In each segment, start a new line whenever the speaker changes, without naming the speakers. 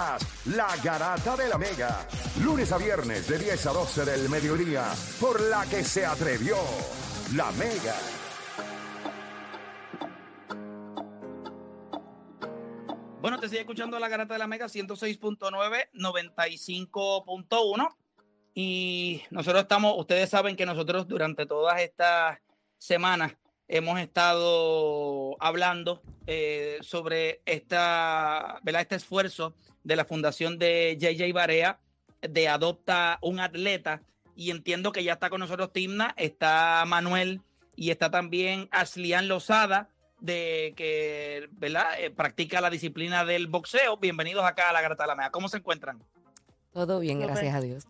La Garata de la Mega. Lunes a viernes de 10 a 12 del mediodía. Por la que se atrevió la Mega.
Bueno, te sigue escuchando la Garata de la Mega 106.9, 95.1. Y nosotros estamos, ustedes saben que nosotros durante todas estas semanas hemos estado hablando eh, sobre esta, ¿verdad? este esfuerzo de la fundación de JJ Barea de Adopta un Atleta. Y entiendo que ya está con nosotros Timna, está Manuel y está también Aslian Lozada, de que ¿verdad? Eh, practica la disciplina del boxeo. Bienvenidos acá a la Grata de la Mea. ¿Cómo se encuentran?
Todo bien, gracias a Dios.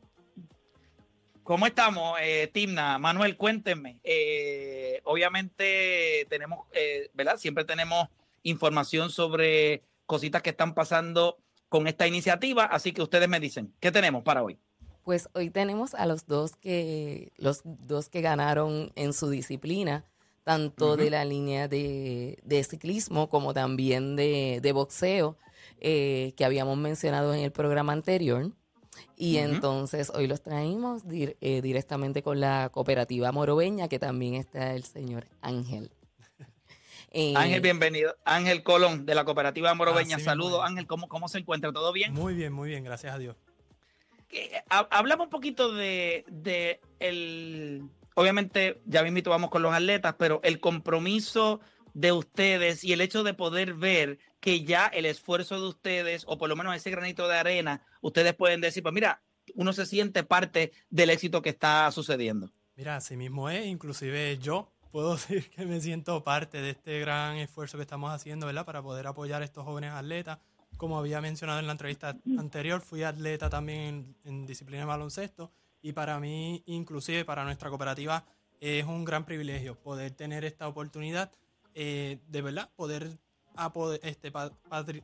¿Cómo estamos, eh, Timna? Manuel, cuéntenme. Eh, obviamente tenemos, eh, ¿verdad? Siempre tenemos información sobre cositas que están pasando con esta iniciativa, así que ustedes me dicen, ¿qué tenemos para hoy?
Pues hoy tenemos a los dos que, los dos que ganaron en su disciplina, tanto de la línea de, de, ciclismo como también de, de boxeo, que habíamos mencionado en el programa anterior. Y entonces hoy los traímos eh, directamente con la cooperativa morobeña, que también está el señor Ángel.
Eh, Ángel, bienvenido. Ángel Colón, de la cooperativa morobeña. Saludos, Ángel. ¿Cómo, ¿Cómo se encuentra? ¿Todo bien?
Muy bien, muy bien, gracias a Dios.
hablamos un poquito de, de el. Obviamente, ya mismo vamos con los atletas, pero el compromiso de ustedes y el hecho de poder ver que ya el esfuerzo de ustedes, o por lo menos ese granito de arena, ustedes pueden decir, pues mira, uno se siente parte del éxito que está sucediendo.
Mira, así mismo es, inclusive yo puedo decir que me siento parte de este gran esfuerzo que estamos haciendo, ¿verdad? Para poder apoyar a estos jóvenes atletas. Como había mencionado en la entrevista anterior, fui atleta también en, en disciplina de baloncesto y para mí, inclusive para nuestra cooperativa, es un gran privilegio poder tener esta oportunidad eh, de verdad poder a poder, este, padre,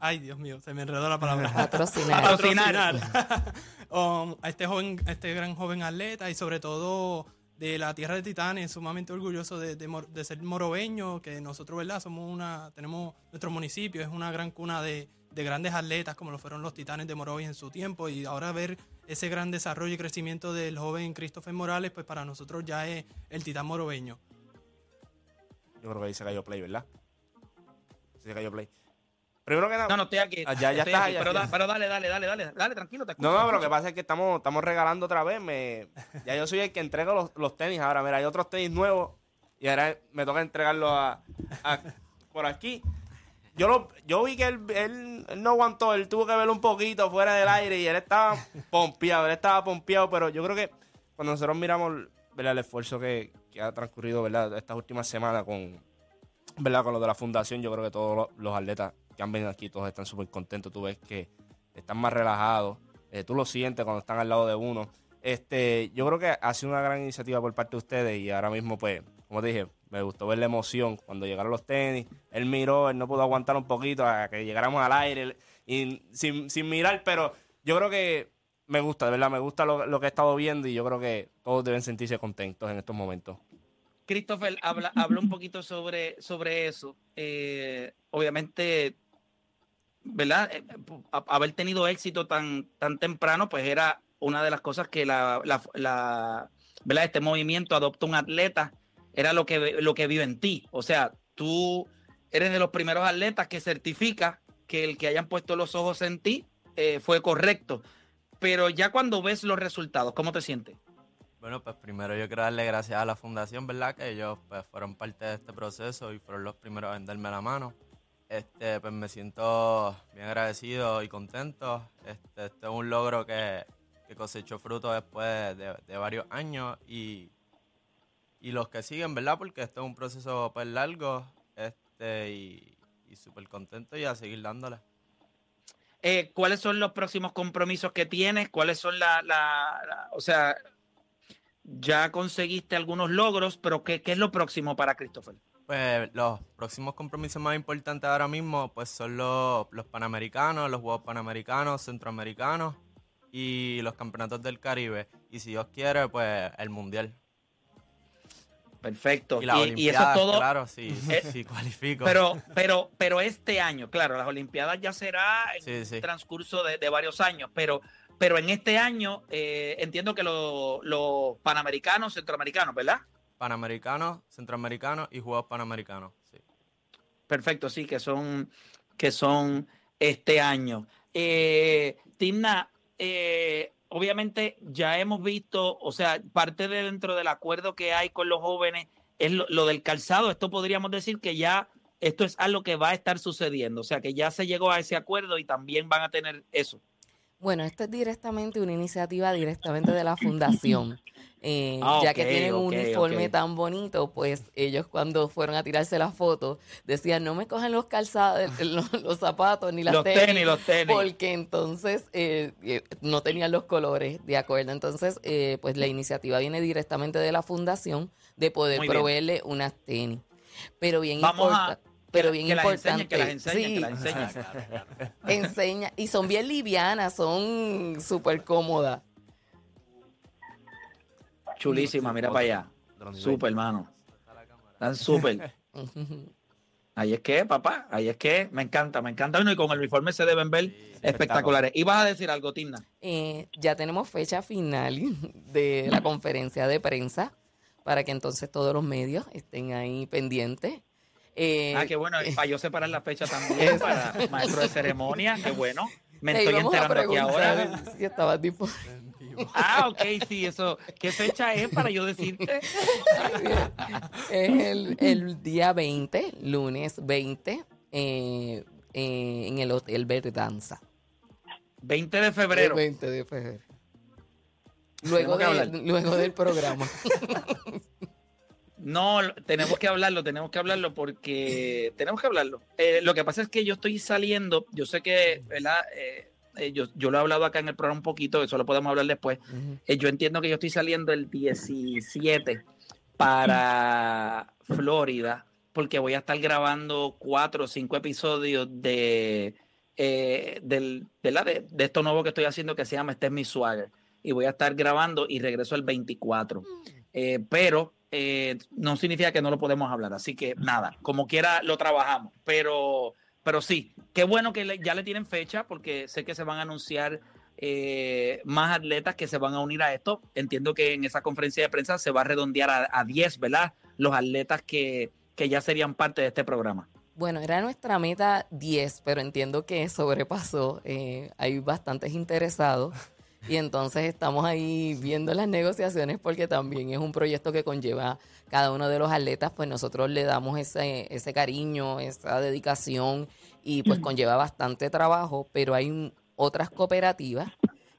ay Dios mío, se me enredó la palabra.
Patrocinar.
Patrocinar. Um, a este joven, a este gran joven atleta y sobre todo de la tierra de Titanes, sumamente orgulloso de, de, ser morobeño, que nosotros, ¿verdad? Somos una, tenemos nuestro municipio, es una gran cuna de, de grandes atletas como lo fueron los Titanes de Morovis en su tiempo y ahora ver ese gran desarrollo y crecimiento del joven Christopher Morales, pues para nosotros ya es el titán morobeño.
Yo creo que ahí se cayó play, ¿verdad? Se cayó play. Primero que nada.
No, no, estoy aquí.
Ah, ya, ya está.
pero, pero, dale, dale, dale, dale, dale, tranquilo. Te
no, no, pero lo que pasa es que estamos, estamos regalando otra vez. Me, ya yo soy el que entrega los, los tenis. Ahora, mira, hay otros tenis nuevos y ahora me toca entregarlos a, por aquí. Yo, lo, yo vi que él, él, no aguantó, él tuvo que verlo un poquito fuera del aire y él estaba pompeado, él estaba pompeado, pero yo creo que cuando nosotros miramos ¿verdad? el esfuerzo que, que ha transcurrido ¿verdad? estas últimas semanas con, ¿verdad? con lo de la fundación, yo creo que todos los, atletas que han venido aquí, todos están súper contentos. Tú ves que están más relajados, eh, tú lo sientes cuando están al lado de uno. Este, yo creo que ha sido una gran iniciativa por parte de ustedes y ahora mismo, pues, como te dije, me gustó ver la emoción cuando llegaron los tenis. Él miró, él no pudo aguantar un poquito a que llegáramos al aire y sin, sin mirar, pero yo creo que me gusta, de verdad, me gusta lo, que he estado viendo y yo creo que todos deben sentirse contentos en estos momentos.
Christopher habla, habla un poquito sobre, sobre eso. Eh, obviamente, ¿verdad? Eh, haber tenido éxito tan, tan temprano, pues era una de las cosas que la, la, ¿verdad? este movimiento adopta un atleta, era lo que, lo que vio en ti. O sea, tú eres de los primeros atletas que certifica que el que hayan puesto los ojos en ti eh, fue correcto pero ya cuando ves los resultados, ¿cómo te sientes?
Bueno, pues primero yo quiero darle gracias a la fundación, ¿verdad? Que ellos pues, fueron parte de este proceso y fueron los primeros a venderme la mano. Este, pues me siento bien agradecido y contento. Este, este es un logro que, que cosechó fruto después de, varios años y, y, los que siguen, ¿verdad? Porque este es un proceso pues largo este, y, y súper contento y a seguir dándole.
Eh, ¿Cuáles son los próximos compromisos que tienes? ¿Cuáles son la, la, o sea, ya conseguiste algunos logros, pero ¿qué, qué es lo próximo para Christopher?
Pues los próximos compromisos más importantes ahora mismo pues son los, los Panamericanos, los Juegos Panamericanos, Centroamericanos y los Campeonatos del Caribe. Y si Dios quiere, pues el Mundial.
Perfecto.
Y las
y, y eso es
Olimpiadas,
todo.
claro, sí,
Eh,
sí cualifico.
Pero, pero, pero este año, claro, las Olimpiadas ya será en
Sí,
transcurso de, de varios años, pero, pero en este año eh, entiendo que lo- los panamericanos, centroamericanos, ¿verdad?
Panamericanos, centroamericanos y Juegos Panamericanos. Sí.
Perfecto, sí, que son, que son este año. Eh, Timna, eh, obviamente ya hemos visto, o sea, parte de dentro del acuerdo que hay con los jóvenes es lo, lo del calzado. Esto podríamos decir que ya esto es algo que va a estar sucediendo, o sea, que ya se llegó a ese acuerdo y también van a tener eso.
Bueno, esto es directamente una iniciativa directamente de la fundación. Eh,
Ah,
ya que tienen un uniforme tan bonito, pues ellos cuando fueron a tirarse la foto decían, no me cojan los calzados, los, los zapatos ni las
Los
tenis,
tenis, los tenis.
porque entonces eh, eh, no tenían los colores de acuerdo. Entonces, eh, pues la iniciativa viene directamente de la fundación de poder
Muy bien.
proveerle unas tenis. Pero bien
Vamos a-
importante. Pero bien
que las
importante.
enseñen, que las enseñen,
sí,
que las enseñen.
enseña y son bien livianas, son súper cómodas.
Chulísima, mira para allá. Súper, hermano. Están súper. Ahí es que, papá, ahí es que me encanta, me encanta. Bueno, y con el uniforme se deben ver espectaculares. ¿Ibas a decir algo, Timna?
Eh, ya tenemos fecha final de la conferencia de prensa para que entonces todos los medios estén ahí pendientes. Eh,
Ah, qué bueno, para yo separar la fecha también, para maestro de ceremonia, qué bueno. Me estoy enterando aquí ahora.
si estabas disponible.
Ah, ok, sí, eso. ¿Qué fecha es para yo decirte?
Es el, el día 20, lunes 20, eh, eh, en el Hotel Verdanza.
20 de
El
febrero.
20 de febrero. Luego, de- luego del programa.
No, tenemos que hablarlo, tenemos que hablarlo porque tenemos que hablarlo. Eh, lo que pasa es que yo estoy saliendo, yo sé que, ¿verdad? Eh, eh, yo, yo lo he hablado acá en el programa un poquito, eso lo podemos hablar después. Eh, yo entiendo que yo estoy saliendo el 17 para Florida porque voy a estar grabando cuatro o cinco episodios de, eh, del, ¿verdad? de, de esto nuevo que estoy haciendo que se llama Este es mi swagger. Y voy a estar grabando y regreso el 24. Eh, pero eh, no significa que no lo podemos hablar. Así que nada, como quiera lo trabajamos. Pero, pero sí, qué bueno que ya le tienen fecha porque sé que se van a anunciar eh, más atletas que se van a unir a esto. Entiendo que en esa conferencia de prensa se va a redondear a, a 10, ¿verdad? Los atletas que, que ya serían parte de este programa.
Bueno, era nuestra meta 10, pero entiendo que sobrepasó. Eh, hay bastantes interesados y entonces estamos ahí viendo las negociaciones porque también es un proyecto que conlleva cada uno de los atletas, pues nosotros le damos ese, ese cariño, esa dedicación y pues conlleva bastante trabajo, pero hay otras cooperativas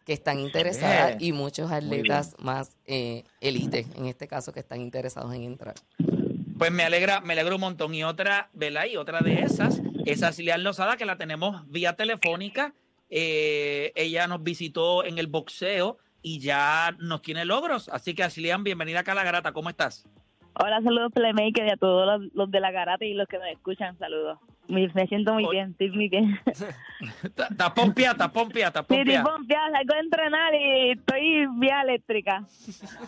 que están interesadas
Bien.
y muchos atletas más eh, élite, en este caso, que están interesados en entrar.
Pues me alegra, me alegra un montón. Y otra, ¿verdad? Y otra de esas es Asilian Lozada, que la tenemos vía telefónica. Eh, ella nos visitó en el boxeo y ya nos tiene logros. Así que Asilian, bienvenida acá a La Garata. ¿Cómo estás?
Hola, saludos Playmaker y a todos los, los de la garata y los que nos escuchan, saludos. Me siento muy bien, estoy muy bien.
Está pompia, está pompia, está
Sí, estoy
pompia.
salgo de entrenar y estoy vía eléctrica.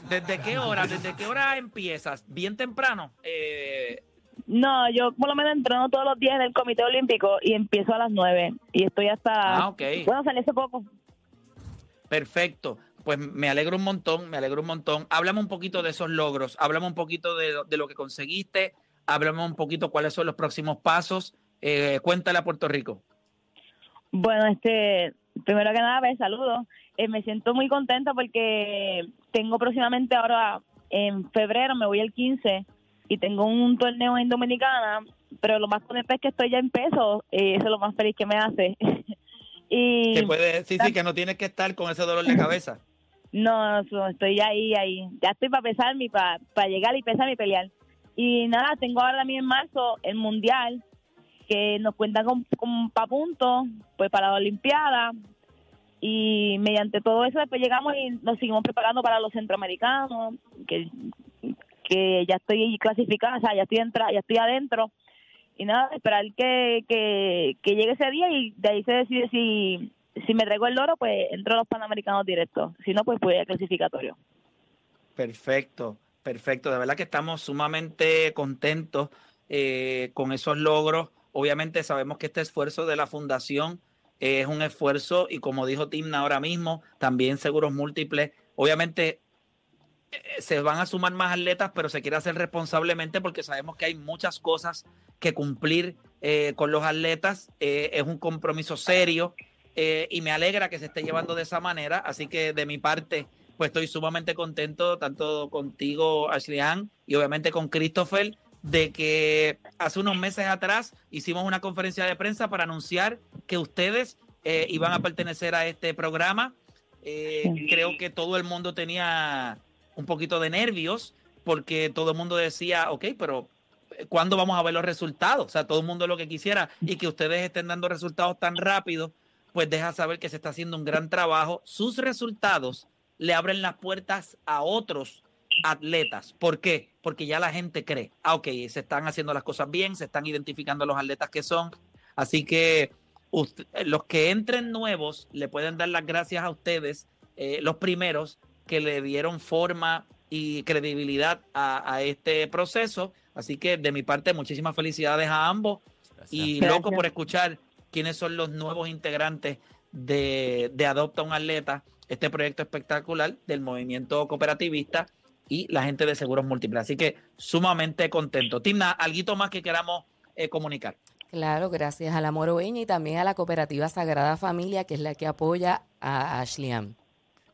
¿Desde qué hora? ¿Desde qué hora empiezas? ¿Bien temprano? Eh,
No, yo por lo menos entreno todos los días en el Comité Olímpico y empiezo a las 9 y estoy hasta...
ah, ok.
Bueno, salí hace poco.
Perfecto. Pues me alegro un montón, me alegro un montón. Háblame un poquito de esos logros, háblame un poquito de, lo- de lo que conseguiste, háblame un poquito cuáles son los próximos pasos. Eh, cuéntale a Puerto Rico.
Bueno, este, primero que nada, pues, saludos. Eh, me siento muy contenta porque tengo próximamente ahora, en febrero, me voy el 15 y tengo un torneo en Dominicana, pero lo más contenta es que estoy ya en peso, eh, eso es lo más feliz que me hace. y
Que puede, sí, sí, que no tienes que estar con ese dolor de cabeza.
no, eso, estoy ahí, ahí. Ya estoy para pesarme, para, para llegar y pesarme y pelear. Y nada, tengo ahora también en marzo el Mundial, que nos cuentan con, con pa' puntos, pues para la Olimpiada. Y mediante todo eso después llegamos y nos seguimos preparando para los centroamericanos, que, que ya estoy clasificada, o sea, ya estoy, entra, ya estoy adentro. Y nada, esperar que, que, llegue ese día y de ahí se decide si, si me traigo el oro, pues entro a los Panamericanos directos. Si no, pues voy al clasificatorio.
Perfecto. Perfecto, de verdad que estamos sumamente contentos eh, con esos logros. Obviamente sabemos que este esfuerzo de la fundación es un esfuerzo y como dijo Timna ahora mismo, también seguros múltiples. Obviamente eh, se van a sumar más atletas, pero se quiere hacer responsablemente porque sabemos que hay muchas cosas que cumplir eh, con los atletas. es un compromiso serio y me alegra que se esté llevando de esa manera. Así que de mi parte, pues estoy sumamente contento, tanto contigo, Ashley Ann, y obviamente con Christopher, de que hace unos meses atrás hicimos una conferencia de prensa para anunciar que ustedes eh, iban a pertenecer a este programa. Eh, creo que todo el mundo tenía un poquito de nervios porque todo el mundo decía, ok, pero eh, ¿cuándo vamos a ver los resultados? O sea, todo el mundo lo que quisiera y que ustedes estén dando resultados tan rápido, pues deja saber que se está haciendo un gran trabajo. Sus resultados le abren las puertas a otros atletas. ¿Por qué? Porque ya la gente cree, ah, ok, se están haciendo las cosas bien, se están identificando los atletas que son. Así que los que entren nuevos le pueden dar las gracias a ustedes, eh, los primeros que le dieron forma y credibilidad a, este proceso. Así que de mi parte, muchísimas felicidades a ambos y loco por escuchar quiénes son los nuevos integrantes de, de Adopta un Atleta este proyecto espectacular del movimiento cooperativista y la gente de seguros múltiples. Así que sumamente contento. Timna, ¿algo más que queramos eh, comunicar?
Claro, gracias a la Moroeña y también a la cooperativa Sagrada Familia, que es la que apoya a Ashleyan.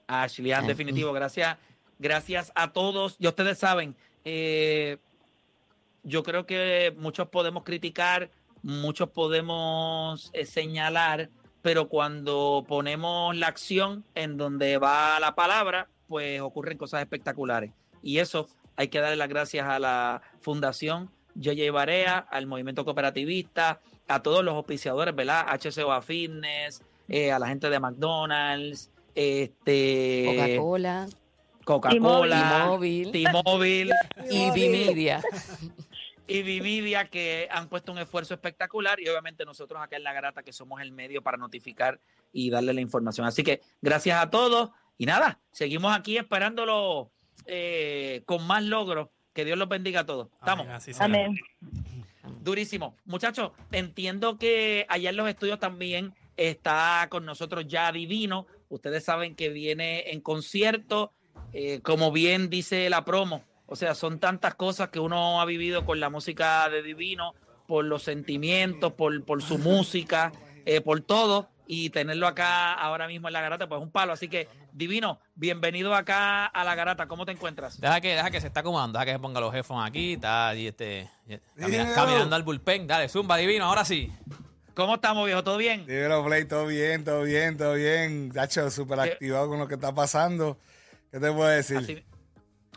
A Ashleyan, definitivo. Gracias, gracias a todos. Y ustedes saben, eh, yo creo que muchos podemos criticar, muchos podemos eh, señalar, pero cuando ponemos la acción en donde va la palabra, pues ocurren cosas espectaculares. Y eso hay que darle las gracias a la Fundación Yoye Barea, al movimiento cooperativista, a todos los auspiciadores, ¿verdad? HCOA Fitness, eh, a la gente de McDonald's, este
Coca-Cola.
Coca-Cola, T-Mobile
y Vimedia
y Vividia que han puesto un esfuerzo espectacular y obviamente nosotros acá en La Garata que somos el medio para notificar y darle la información. Así que gracias a todos y nada, seguimos aquí esperándolo eh, con más logros. Que Dios los bendiga a todos. Estamos.
Amén.
Durísimo. Muchachos, entiendo que allá en los estudios también está con nosotros ya Divino. Ustedes saben que viene en concierto. Eh, como bien dice la promo, o sea, son tantas cosas que uno ha vivido con la música de Divino, por los sentimientos, por, por su música, eh, por todo. Y tenerlo acá ahora mismo en la garata, pues es un palo. Así que, Divino, bienvenido acá a la garata. ¿Cómo te encuentras?
Deja que, deja que se está acomodando, deja que se ponga los headphones aquí, está y este, caminando al bullpen. Dale, zumba, Divino, ahora sí.
¿Cómo estamos, viejo? ¿Todo bien?
Dímelo, Play, todo bien, todo bien, todo bien. Dacho, súper activado con lo que está pasando. ¿Qué te puedo decir?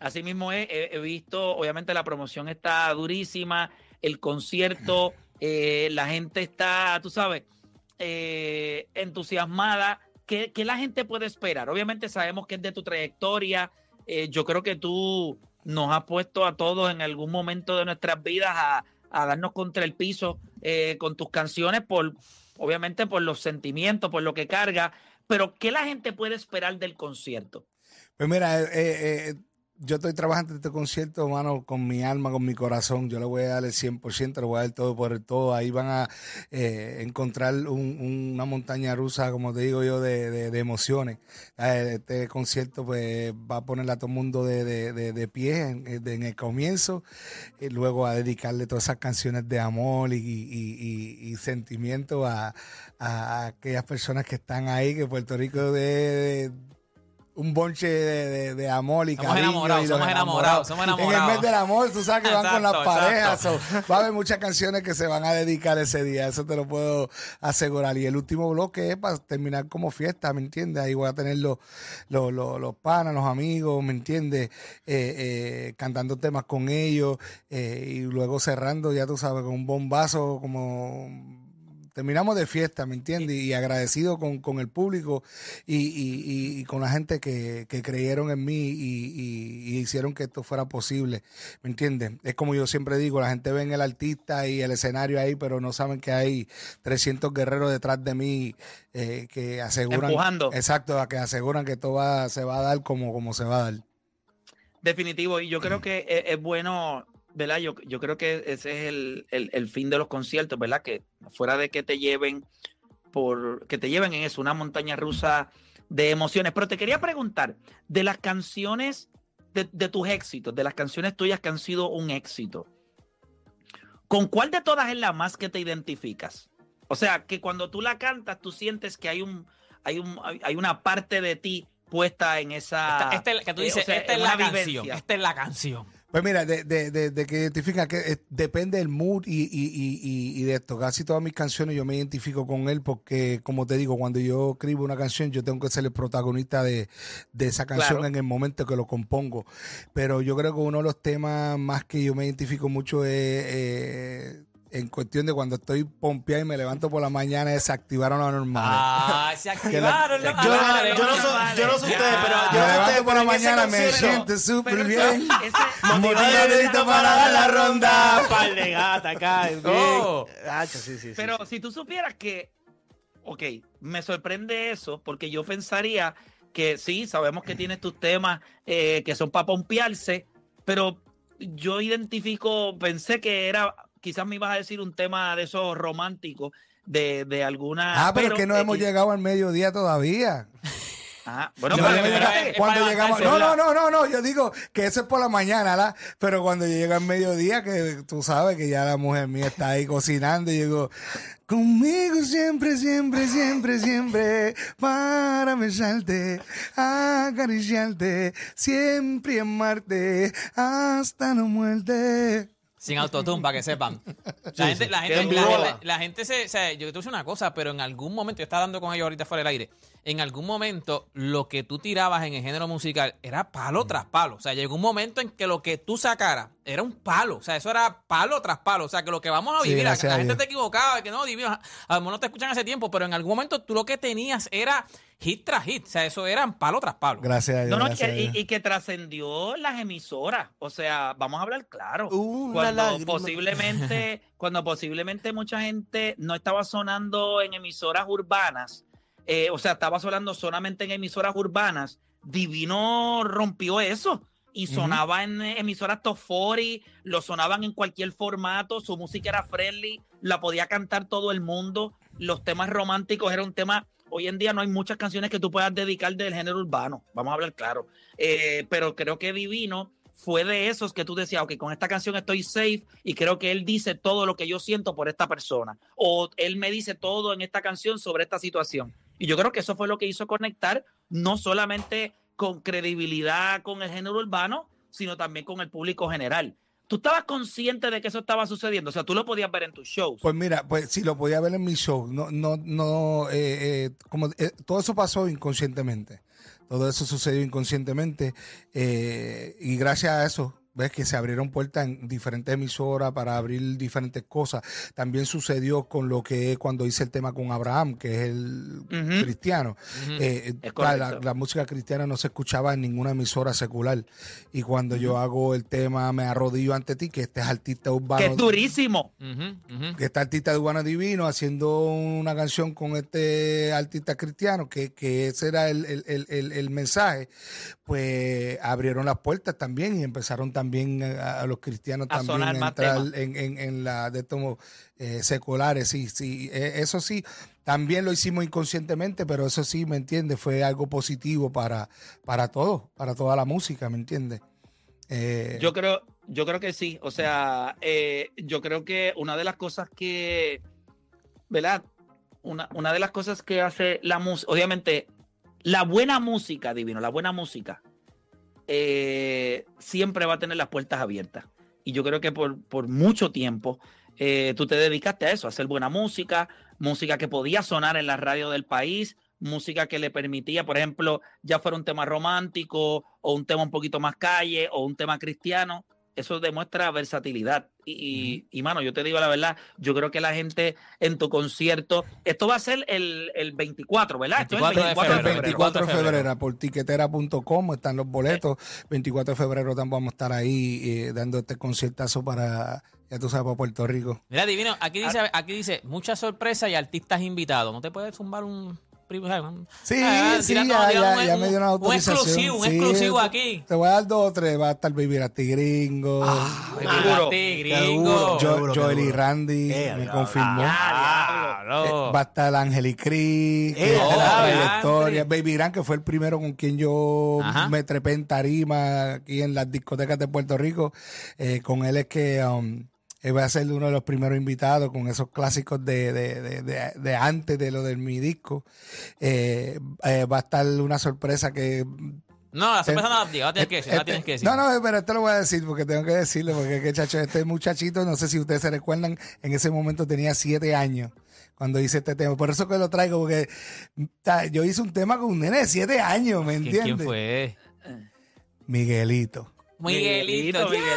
Así mismo he, visto, obviamente la promoción está durísima, el concierto, eh, la gente está, tú sabes, eh, entusiasmada. ¿Qué, la gente puede esperar? Obviamente sabemos que es de tu trayectoria. Eh, yo creo que tú nos has puesto a todos en algún momento de nuestras vidas a, a darnos contra el piso con tus canciones, por, obviamente por los sentimientos, por lo que carga. Pero, ¿qué la gente puede esperar del concierto?
Pues mira, eh, yo estoy trabajando en este concierto, hermano, con mi alma, con mi corazón. Yo le voy a dar el 100%, le voy a dar todo por el todo. Ahí van a eh, encontrar una montaña rusa, como te digo yo, de, emociones. Eh, este concierto pues va a poner a todo el mundo de, pie en, el comienzo, y luego a dedicarle todas esas canciones de amor y, sentimiento a, a, aquellas personas que están ahí, que Puerto Rico de un bonche de, de, amor y
somos Enamorados, somos enamorados, somos enamorados.
En el mes del amor, tú sabes que van con las parejas. va a haber muchas canciones que se van a dedicar ese día, eso te lo puedo asegurar. Y el último bloque es para terminar como fiesta, ¿me entiendes? Ahí voy a tener los, los, los, panas, los amigos, ¿me entiendes? Eh, eh, cantando temas con ellos eh, y luego cerrando, ya tú sabes, con un bombazo como terminamos de fiesta, ¿me entiendes? Y agradecido con, el público y, con la gente que, creyeron en mí y, hicieron que esto fuera posible, ¿me entiendes? Es como yo siempre digo, la gente ve en el artista y el escenario ahí, pero no saben que hay 300 guerreros detrás de mí eh, que aseguran...
Empujando.
Exacto, que aseguran que esto va, se va a dar como, como se va a dar.
Definitivo, y yo creo que es, es bueno, ¿verdad? Yo, yo creo que ese es el, el- el fin de los conciertos, ¿verdad? Que fuera de que te lleven por, que te lleven en eso, una montaña rusa de emociones. Pero te quería preguntar, de las canciones, de, de tus éxitos, de las canciones tuyas que han sido un éxito, ¿con cuál de todas es la más que te identificas? O sea, que cuando tú la cantas, tú sientes que hay un, hay un, hay- una parte de ti puesta en esa.
Esta, esta es- que tú
eh, o
dices,
sea,
esta es la canción.
vivencia.
Esta es la canción.
Pues mira, de, de, de, de que identifica que eh, depende del mood y, y, y, y- y de esto. Casi todas mis canciones yo me identifico con él porque, como te digo, cuando yo escribo una canción, yo tengo que ser el protagonista de, de esa canción
Claro.
en el momento que lo compongo. Pero yo creo que uno de los temas más que yo me identifico mucho es eh, en cuestión de cuando estoy pompeado y me levanto por la mañana, desactivaron la normal.
Ah, se activaron los
Yo,
canales.
yo no soy, yo no sé ustedes, pero
me
yo sé
levanto por
pero
la mañana, me siento súper bien. Motivadito para dar la ronda.
Par de gata acá.
Oh.
Sí, sí,
Pero
sí.
si tú supieras que, ok, me sorprende eso, porque yo pensaría que sí, sabemos que tienes tus temas eh, que son para pompearse, pero yo identifico, pensé que era, quizás me ibas a decir un tema de esos románticos, de, de alguna...
Ah, pero, es que no hemos llegado al mediodía todavía.
Ajá, bueno,
Yo
pero espérate,
es
cuando llegamos, no, no, no, no, no, yo digo que eso es por la mañana, ¿la? pero cuando yo llego al mediodía, que tú sabes que ya la mujer mía está ahí cocinando, y yo digo, conmigo siempre, siempre, siempre, siempre, para besarte, acariciarte, siempre amarte, hasta la muerte.
Sin autotune, para que sepan. La gente, la gente, la gente- la gente se, se- yo te voy a decir una cosa, pero en algún momento, yo estaba hablando con ellos ahorita fuera del aire, en algún momento lo que tú tirabas en el género musical era palo tras palo. O sea, llegó un momento en que lo que tú sacaras era un palo. O sea, eso era palo tras palo. O sea, que lo que vamos a
Sí,
vivir, la,
gracias
la
a
gente te equivocaba, que no, divino, a lo mejor no te escuchan hace tiempo, pero en algún momento tú lo que tenías era hit tras hit. O sea, eso eran palo tras palo.
Gracias a Dios.
No, no,
a
que, y- que trascendió las emisoras. O sea, vamos a hablar claro.
Una
cuando
lágrima.
posiblemente, cuando posiblemente mucha gente no estaba sonando en emisoras urbanas, eh, o sea, estaba sonando solamente en emisoras urbanas, Divino rompió eso. Y sonaba en emisoras top 40, lo sonaban en cualquier formato, su música era friendly, la podía cantar todo el mundo, los temas románticos era un tema, hoy en día no hay muchas canciones que tú puedas dedicar del género urbano, vamos a hablar claro, Eh, pero creo que Divino fue de esos que tú decías, ok, con esta canción estoy safe y creo que él dice todo lo que yo siento por esta persona. O él me dice todo en esta canción sobre esta situación. Y yo creo que eso fue lo que hizo conectar no solamente con credibilidad con el género urbano, sino también con el público general. ¿Tú estabas consciente de que eso estaba sucediendo? O sea, tú lo podías ver en tus shows.
Pues mira, pues sí, lo podía ver en mi show. No, no, no, eh, eh, como eh, todo eso pasó inconscientemente. Todo eso sucedió inconscientemente. eh, y gracias a eso, ves que se abrieron puertas en diferentes emisoras para abrir diferentes cosas. También sucedió con lo que es cuando hice el tema con Abraham, que es el cristiano. Eh,
Es
la, música cristiana no se escuchaba en ninguna emisora secular. Y cuando yo hago el tema Me arrodillo ante ti, que este es artista urbano.
que es durísimo.
Que está artista de Urbano Divino haciendo una canción con este artista cristiano, que, que ese era el, el- el- el- el mensaje, pues abrieron las puertas también y empezaron también a, a los cristianos
A
también entrar en, en, en la de estos eh, seculares, sí, sí, eh, eso sí, también lo hicimos inconscientemente, pero eso sí, ¿me entiendes? Fue algo positivo para, para todos, para toda la música, ¿me entiendes? Eh,
Yo creo, yo creo que sí. O sea, eh, yo creo que una de las cosas que, ¿verdad? Una, una de las cosas que hace la música, obviamente, la buena música, divino, la buena música, eh, siempre va a tener las puertas abiertas. Y yo creo que por, por mucho tiempo eh, tú te dedicaste a eso, a hacer buena música, música que podía sonar en la radio del país, música que le permitía, por ejemplo, ya fuera un tema romántico o un tema un poquito más calle o un tema cristiano. Eso demuestra versatilidad. Y, y, y, mano, yo te digo la verdad, yo creo que la gente en tu concierto, esto va a ser el, el 24, ¿verdad? Esto es
24 de
el
febrero.
24 de febrero,
febrero.
por tiquetera.com están los boletos. 24 de febrero también vamos a estar ahí eh, dando este conciertazo para, ya tú sabes, para Puerto Rico.
Mira, Divino, aquí dice, aquí dice, mucha sorpresa y artistas invitados. ¿No te puedes zumbar un
Sí,
Ah,
sí,
tirando-
ya,
un-
me dio una
Un
autorización.
exclusivo, un
Sí,
exclusivo
te-
aquí.
Te voy a dar dos o tres. Va a estar Baby Rati Gringo.
Seguro.
gringo.
Seguro,
Joel y. Randy
Eh,
me confirmó.
Ah.
Eh, va a estar Ángel y Cris,
Eh,
la trayectoria. Baby Gran, que fue el primero con quien yo
Ajá.
me trepé en tarima aquí en las discotecas de Puerto Rico. Eh, con él es que um, él va a ser uno de los primeros invitados con esos clásicos de, de, de, de- de antes de lo de mi disco. Eh, eh, va a estar una sorpresa que
No, la sorpresa
Eh,
no la digo, la tienes que decir, la
este-
tienes que decir.
No, no, pero esto lo voy a decir porque tengo que decirlo, porque que chacho, este muchachito, no sé si ustedes se recuerdan, en ese momento tenía siete años cuando hice este tema. Por eso que lo traigo, porque ta, yo hice un tema con un nene de siete años, ¿me
¿Quién,
entiendes?
quién fue?
Miguelito.
Miguelito.
Miguelito.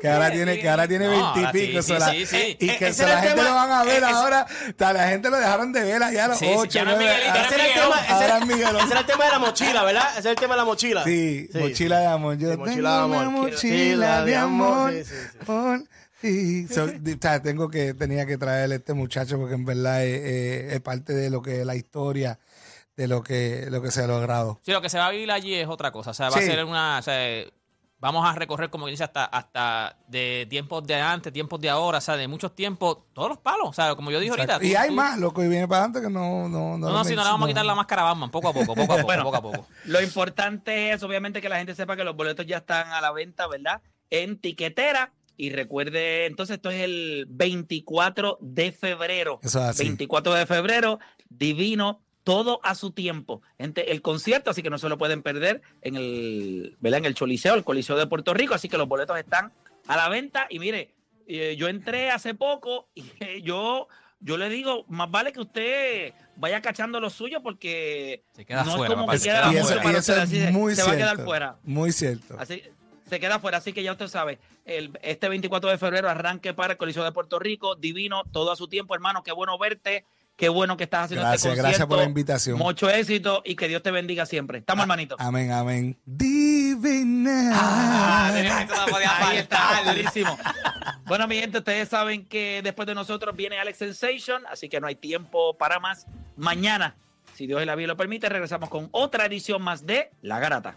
Que ahora tiene, que ahora tiene
No, ahora
veintipico.
sí, sí,
la-
sí, sí.
Y que
ese era
la
el
gente
tema,
lo van a ver
eh, ese-
ahora. ta, la gente lo dejaron de ver allá a los
Sí, sí,
ocho,
ya no es
nueve,
Miguelito,
ahora-
Ese era el tema, ese
Ahora es Miguelón.
ese era el tema de la mochila, ¿verdad? Ese era el tema de la mochila.
Sí, mochila de amor. Yo
Sí,
tengo
mochila de
una
amor.
mochila de amor.
Sí, sí, sí.
por ti. So, di- o sea, tengo que, tenía que traer a este muchacho porque en verdad es, es- es parte de lo que es la historia de lo que, lo que se ha logrado.
Sí, lo que se va a vivir allí es otra cosa. O sea, va
Sí.
a ser una. O sea, vamos a recorrer, como dice, hasta, hasta de tiempos de antes, tiempos de ahora, o sea, de muchos tiempos, todos los palos. O sea, como yo dije ahorita.
y
tú-
hay
tú-
más, loco, y viene para adelante que no, no,
No, no, si no le vamos a quitar la máscara a Batman, poco a poco, poco a poco,
Bueno.
poco a poco.
Lo importante es, obviamente, que la gente sepa que los boletos ya están a la venta, ¿verdad? En tiquetera. Y recuerde, entonces, esto es el 24 de febrero.
Eso es así.
24 de febrero, divino, todo a su tiempo. Gente, el concierto, así que no se lo pueden perder en el, ¿verdad? En el Choliseo, el Coliseo de Puerto Rico. Así que los boletos están a la venta. Y mire, eh, yo entré hace poco y eh, yo, yo le digo, más vale que usted vaya cachando lo suyo porque
Se queda
no
fuera,
es como
papá,
que
se
queda
eso,
fuera.
eso
usted, así
muy
se
cierto.
va a quedar fuera.
Muy cierto.
Así se queda fuera, así que ya usted sabe, el, este 24 de febrero arranque para el Coliseo de Puerto Rico, divino, todo a su tiempo, hermano, qué bueno verte, qué bueno que estás haciendo
Gracias,
este concierto.
gracias por la invitación.
Mucho éxito y que Dios te bendiga siempre. Estamos, hermanito.
Amén, amén. Divina.
Ah, podía
Ahí está, durísimo. Bueno, mi gente, ustedes saben que después de nosotros viene Alex Sensation, así que no hay tiempo para más. Mañana, si Dios y la vida lo permite, regresamos con otra edición más de La Garata.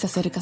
Se acerca